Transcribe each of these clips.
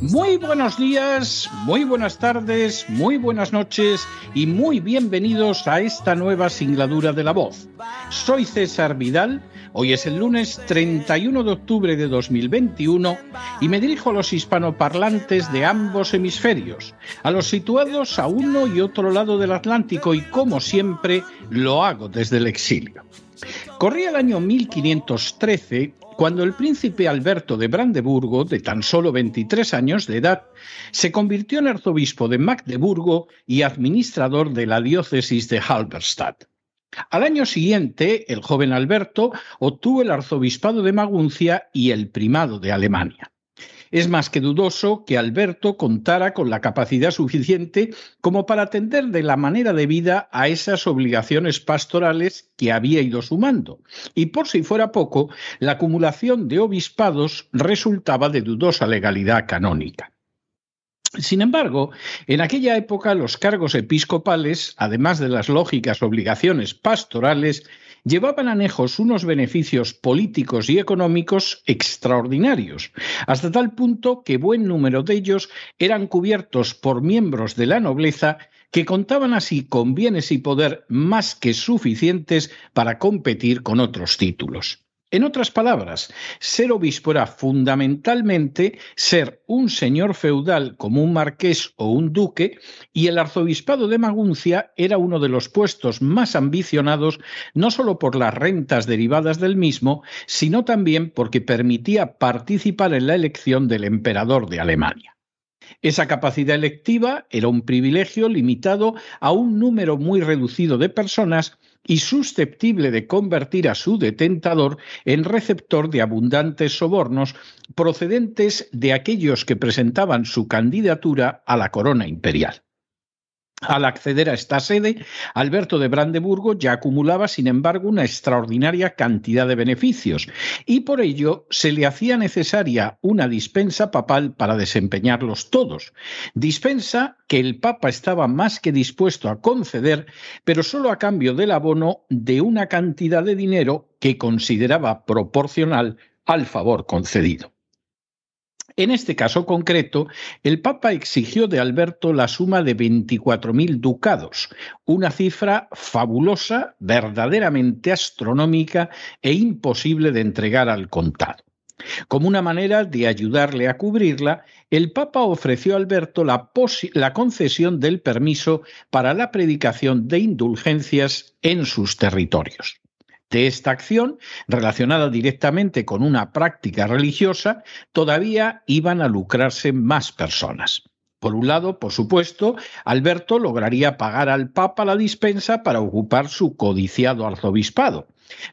Muy buenos días, muy buenas tardes, muy buenas noches y muy bienvenidos a esta nueva singladura de la voz. Soy César Vidal, hoy es el lunes 31 de octubre de 2021 y me dirijo a los hispanoparlantes de ambos hemisferios, a los situados a uno y otro lado del Atlántico y como siempre lo hago desde el exilio. Corría el año 1513 cuando el príncipe Alberto de Brandeburgo, de tan solo 23 años de edad, se convirtió en arzobispo de Magdeburgo y administrador de la diócesis de Halberstadt. Al año siguiente, el joven Alberto obtuvo el arzobispado de Maguncia y el primado de Alemania. Es más que dudoso que Alberto contara con la capacidad suficiente como para atender de la manera debida a esas obligaciones pastorales que había ido sumando. Y por si fuera poco, la acumulación de obispados resultaba de dudosa legalidad canónica. Sin embargo, en aquella época los cargos episcopales, además de las lógicas obligaciones pastorales, llevaban anejos unos beneficios políticos y económicos extraordinarios, hasta tal punto que buen número de ellos eran cubiertos por miembros de la nobleza que contaban así con bienes y poder más que suficientes para competir con otros títulos. En otras palabras, ser obispo era fundamentalmente ser un señor feudal como un marqués o un duque, y el arzobispado de Maguncia era uno de los puestos más ambicionados, no solo por las rentas derivadas del mismo, sino también porque permitía participar en la elección del emperador de Alemania. Esa capacidad electiva era un privilegio limitado a un número muy reducido de personas y susceptible de convertir a su detentador en receptor de abundantes sobornos procedentes de aquellos que presentaban su candidatura a la corona imperial. Al acceder a esta sede, Alberto de Brandeburgo ya acumulaba, sin embargo, una extraordinaria cantidad de beneficios y por ello se le hacía necesaria una dispensa papal para desempeñarlos todos. Dispensa que el Papa estaba más que dispuesto a conceder, pero solo a cambio del abono de una cantidad de dinero que consideraba proporcional al favor concedido. En este caso concreto, el Papa exigió de Alberto la suma de 24.000 ducados, una cifra fabulosa, verdaderamente astronómica e imposible de entregar al contado. Como una manera de ayudarle a cubrirla, el Papa ofreció a Alberto la, la, concesión del permiso para la predicación de indulgencias en sus territorios de esta acción, relacionada directamente con una práctica religiosa, todavía iban a lucrarse más personas. Por un lado, por supuesto, Alberto lograría pagar al Papa la dispensa para ocupar su codiciado arzobispado.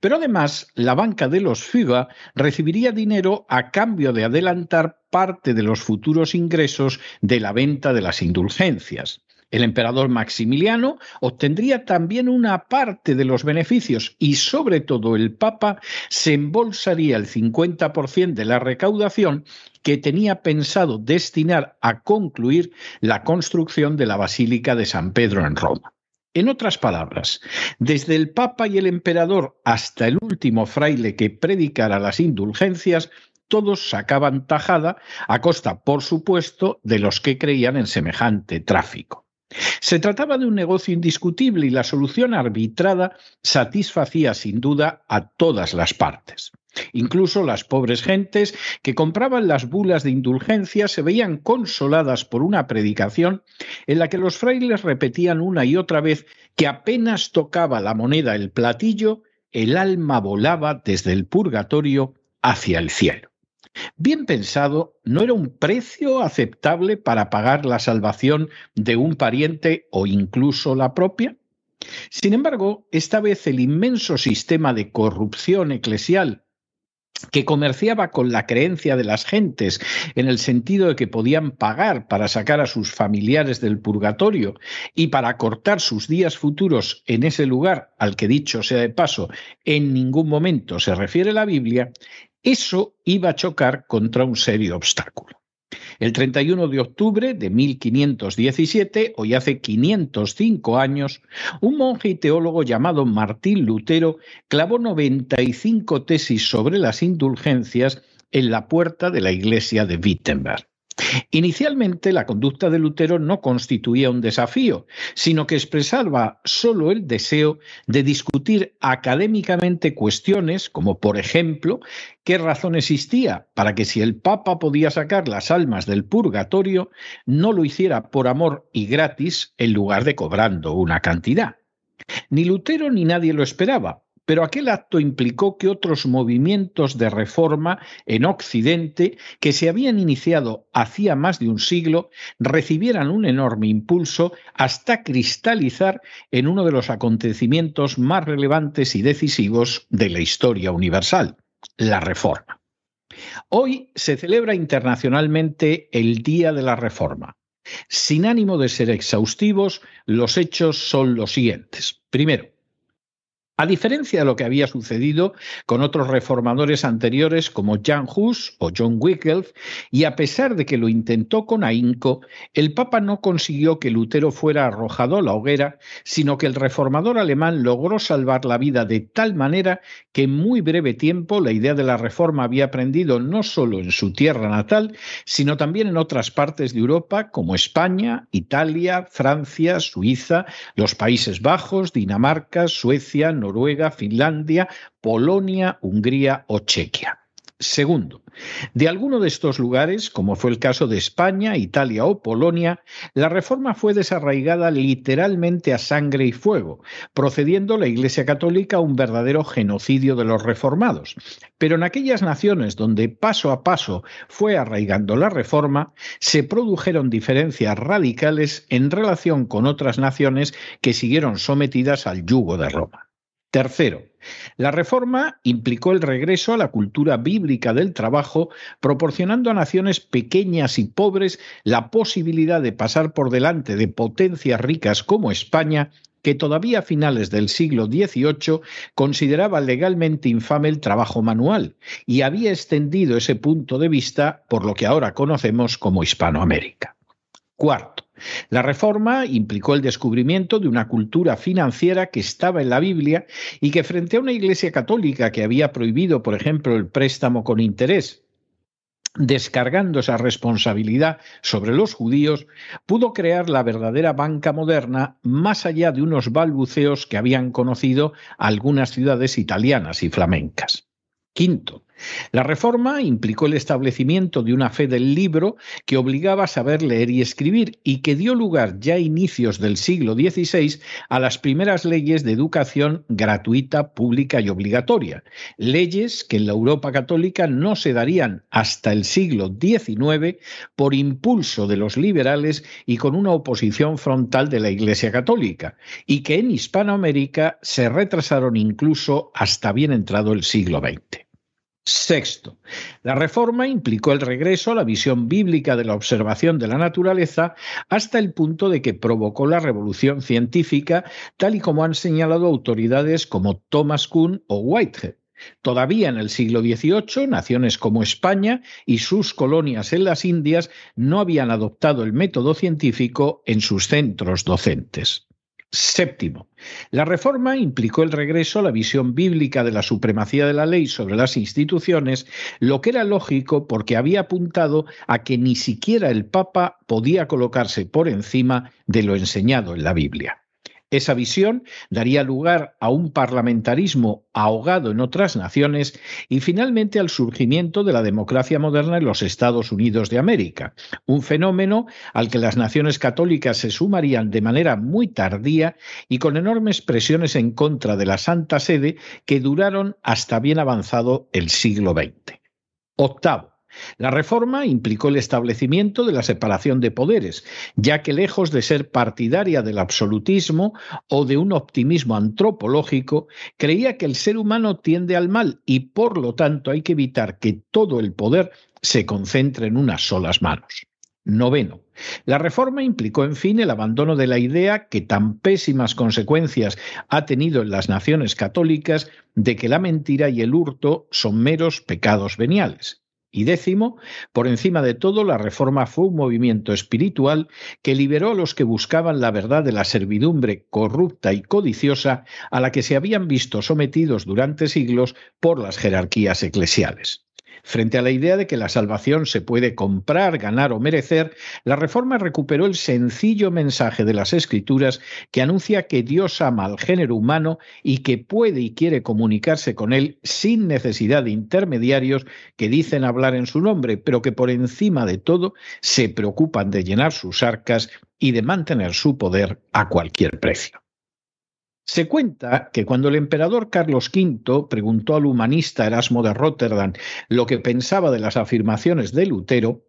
Pero además, la banca de los FIBA recibiría dinero a cambio de adelantar parte de los futuros ingresos de la venta de las indulgencias. El emperador Maximiliano obtendría también una parte de los beneficios y sobre todo el Papa se embolsaría el 50% de la recaudación que tenía pensado destinar a concluir la construcción de la Basílica de San Pedro en Roma. En otras palabras, desde el Papa y el emperador hasta el último fraile que predicara las indulgencias, todos sacaban tajada a costa, por supuesto, de los que creían en semejante tráfico. Se trataba de un negocio indiscutible y la solución arbitrada satisfacía sin duda a todas las partes. Incluso las pobres gentes que compraban las bulas de indulgencia se veían consoladas por una predicación en la que los frailes repetían una y otra vez que apenas tocaba la moneda el platillo, el alma volaba desde el purgatorio hacia el cielo. Bien pensado, ¿no era un precio aceptable para pagar la salvación de un pariente o incluso la propia? Sin embargo, esta vez el inmenso sistema de corrupción eclesial que comerciaba con la creencia de las gentes en el sentido de que podían pagar para sacar a sus familiares del purgatorio y para cortar sus días futuros en ese lugar al que dicho sea de paso en ningún momento se refiere la Biblia, eso iba a chocar contra un serio obstáculo. El 31 de octubre de 1517, hoy hace 505 años, un monje y teólogo llamado Martín Lutero clavó 95 tesis sobre las indulgencias en la puerta de la iglesia de Wittenberg. Inicialmente la conducta de Lutero no constituía un desafío, sino que expresaba solo el deseo de discutir académicamente cuestiones como, por ejemplo, qué razón existía para que si el Papa podía sacar las almas del purgatorio, no lo hiciera por amor y gratis en lugar de cobrando una cantidad. Ni Lutero ni nadie lo esperaba, pero aquel acto implicó que otros movimientos de reforma en Occidente, que se habían iniciado hacía más de un siglo, recibieran un enorme impulso hasta cristalizar en uno de los acontecimientos más relevantes y decisivos de la historia universal, la Reforma. Hoy se celebra internacionalmente el Día de la Reforma. Sin ánimo de ser exhaustivos, los hechos son los siguientes. Primero, a diferencia de lo que había sucedido con otros reformadores anteriores como Jan Hus o John Wycliffe, y a pesar de que lo intentó con ahínco, el Papa no consiguió que Lutero fuera arrojado a la hoguera, sino que el reformador alemán logró salvar la vida de tal manera que en muy breve tiempo la idea de la reforma había aprendido no solo en su tierra natal, sino también en otras partes de Europa como España, Italia, Francia, Suiza, los Países Bajos, Dinamarca, Suecia, Noruega, Finlandia, Polonia, Hungría o Chequia. Segundo, de alguno de estos lugares, como fue el caso de España, Italia o Polonia, la reforma fue desarraigada literalmente a sangre y fuego, procediendo la Iglesia Católica a un verdadero genocidio de los reformados. Pero en aquellas naciones donde paso a paso fue arraigando la reforma, se produjeron diferencias radicales en relación con otras naciones que siguieron sometidas al yugo de Roma. Tercero, la reforma implicó el regreso a la cultura bíblica del trabajo, proporcionando a naciones pequeñas y pobres la posibilidad de pasar por delante de potencias ricas como España, que todavía a finales del siglo XVIII consideraba legalmente infame el trabajo manual y había extendido ese punto de vista por lo que ahora conocemos como Hispanoamérica. Cuarto, la reforma implicó el descubrimiento de una cultura financiera que estaba en la Biblia y que frente a una Iglesia católica que había prohibido, por ejemplo, el préstamo con interés, descargando esa responsabilidad sobre los judíos, pudo crear la verdadera banca moderna más allá de unos balbuceos que habían conocido algunas ciudades italianas y flamencas. Quinto, la reforma implicó el establecimiento de una fe del libro que obligaba a saber leer y escribir y que dio lugar ya a inicios del siglo XVI a las primeras leyes de educación gratuita, pública y obligatoria, leyes que en la Europa católica no se darían hasta el siglo XIX por impulso de los liberales y con una oposición frontal de la Iglesia católica, y que en Hispanoamérica se retrasaron incluso hasta bien entrado el siglo XX. Sexto, la reforma implicó el regreso a la visión bíblica de la observación de la naturaleza hasta el punto de que provocó la revolución científica, tal y como han señalado autoridades como Thomas Kuhn o Whitehead. Todavía en el siglo XVIII, naciones como España y sus colonias en las Indias no habían adoptado el método científico en sus centros docentes. Séptimo, la reforma implicó el regreso a la visión bíblica de la supremacía de la ley sobre las instituciones, lo que era lógico porque había apuntado a que ni siquiera el Papa podía colocarse por encima de lo enseñado en la Biblia. Esa visión daría lugar a un parlamentarismo ahogado en otras naciones y finalmente al surgimiento de la democracia moderna en los Estados Unidos de América, un fenómeno al que las naciones católicas se sumarían de manera muy tardía y con enormes presiones en contra de la Santa Sede que duraron hasta bien avanzado el siglo XX. Octavo, la reforma implicó el establecimiento de la separación de poderes, ya que lejos de ser partidaria del absolutismo o de un optimismo antropológico, creía que el ser humano tiende al mal y por lo tanto hay que evitar que todo el poder se concentre en unas solas manos. Noveno. La reforma implicó, en fin, el abandono de la idea que tan pésimas consecuencias ha tenido en las naciones católicas de que la mentira y el hurto son meros pecados veniales. Y décimo, por encima de todo, la reforma fue un movimiento espiritual que liberó a los que buscaban la verdad de la servidumbre corrupta y codiciosa a la que se habían visto sometidos durante siglos por las jerarquías eclesiales. Frente a la idea de que la salvación se puede comprar, ganar o merecer, la Reforma recuperó el sencillo mensaje de las Escrituras que anuncia que Dios ama al género humano y que puede y quiere comunicarse con él sin necesidad de intermediarios que dicen hablar en su nombre, pero que por encima de todo se preocupan de llenar sus arcas y de mantener su poder a cualquier precio. Se cuenta que cuando el emperador Carlos V preguntó al humanista Erasmo de Rotterdam lo que pensaba de las afirmaciones de Lutero,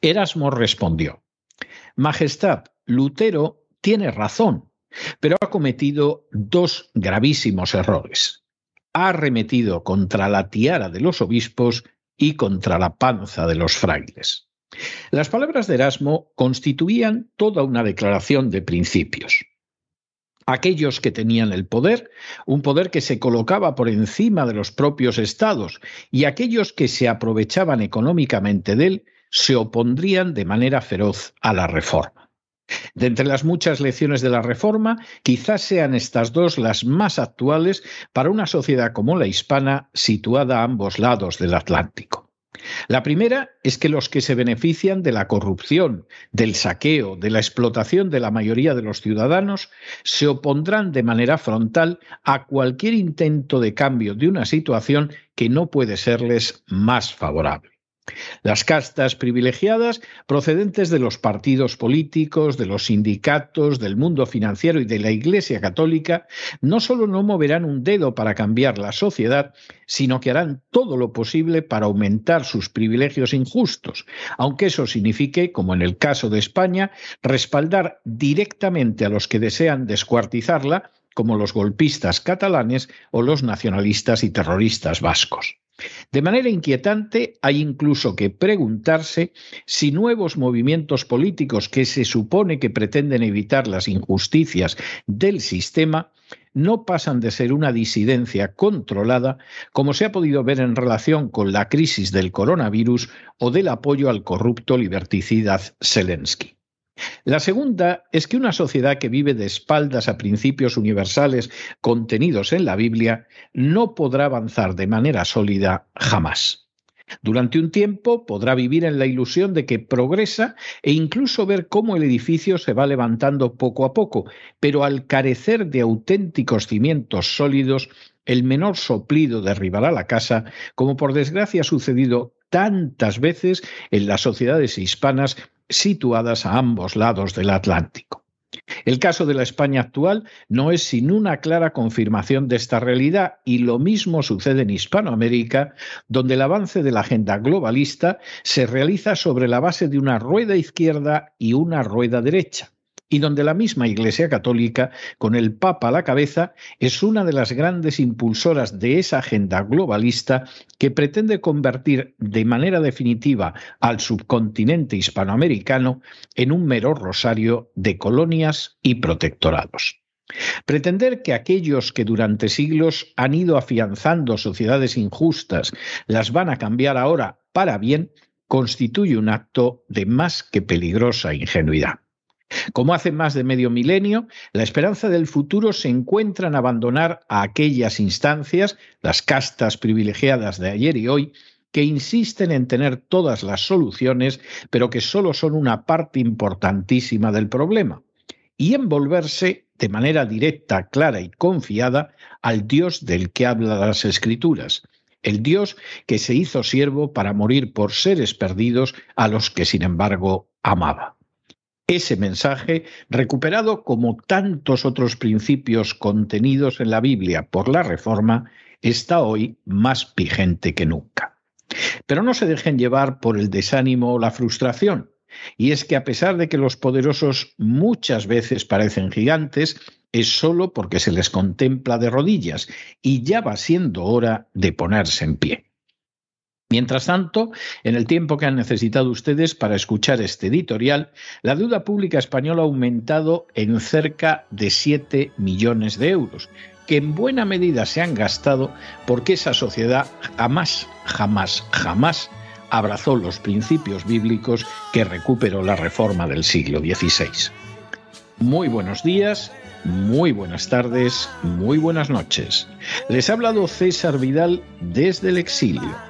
Erasmo respondió, Majestad, Lutero tiene razón, pero ha cometido dos gravísimos errores. Ha arremetido contra la tiara de los obispos y contra la panza de los frailes. Las palabras de Erasmo constituían toda una declaración de principios aquellos que tenían el poder, un poder que se colocaba por encima de los propios estados, y aquellos que se aprovechaban económicamente de él, se opondrían de manera feroz a la reforma. De entre las muchas lecciones de la reforma, quizás sean estas dos las más actuales para una sociedad como la hispana situada a ambos lados del Atlántico. La primera es que los que se benefician de la corrupción, del saqueo, de la explotación de la mayoría de los ciudadanos, se opondrán de manera frontal a cualquier intento de cambio de una situación que no puede serles más favorable. Las castas privilegiadas procedentes de los partidos políticos, de los sindicatos, del mundo financiero y de la Iglesia Católica no solo no moverán un dedo para cambiar la sociedad, sino que harán todo lo posible para aumentar sus privilegios injustos, aunque eso signifique, como en el caso de España, respaldar directamente a los que desean descuartizarla, como los golpistas catalanes o los nacionalistas y terroristas vascos. De manera inquietante, hay incluso que preguntarse si nuevos movimientos políticos que se supone que pretenden evitar las injusticias del sistema no pasan de ser una disidencia controlada, como se ha podido ver en relación con la crisis del coronavirus o del apoyo al corrupto liberticida Zelensky. La segunda es que una sociedad que vive de espaldas a principios universales contenidos en la Biblia no podrá avanzar de manera sólida jamás. Durante un tiempo podrá vivir en la ilusión de que progresa e incluso ver cómo el edificio se va levantando poco a poco, pero al carecer de auténticos cimientos sólidos, el menor soplido derribará la casa, como por desgracia ha sucedido tantas veces en las sociedades hispanas situadas a ambos lados del Atlántico. El caso de la España actual no es sin una clara confirmación de esta realidad y lo mismo sucede en Hispanoamérica, donde el avance de la agenda globalista se realiza sobre la base de una rueda izquierda y una rueda derecha y donde la misma Iglesia Católica, con el Papa a la cabeza, es una de las grandes impulsoras de esa agenda globalista que pretende convertir de manera definitiva al subcontinente hispanoamericano en un mero rosario de colonias y protectorados. Pretender que aquellos que durante siglos han ido afianzando sociedades injustas las van a cambiar ahora para bien constituye un acto de más que peligrosa ingenuidad. Como hace más de medio milenio, la esperanza del futuro se encuentra en abandonar a aquellas instancias, las castas privilegiadas de ayer y hoy, que insisten en tener todas las soluciones, pero que solo son una parte importantísima del problema, y envolverse de manera directa, clara y confiada al Dios del que habla las Escrituras, el Dios que se hizo siervo para morir por seres perdidos a los que sin embargo amaba. Ese mensaje, recuperado como tantos otros principios contenidos en la Biblia por la Reforma, está hoy más vigente que nunca. Pero no se dejen llevar por el desánimo o la frustración. Y es que a pesar de que los poderosos muchas veces parecen gigantes, es solo porque se les contempla de rodillas y ya va siendo hora de ponerse en pie. Mientras tanto, en el tiempo que han necesitado ustedes para escuchar este editorial, la deuda pública española ha aumentado en cerca de 7 millones de euros, que en buena medida se han gastado porque esa sociedad jamás, jamás, jamás abrazó los principios bíblicos que recuperó la reforma del siglo XVI. Muy buenos días, muy buenas tardes, muy buenas noches. Les ha hablado César Vidal desde el exilio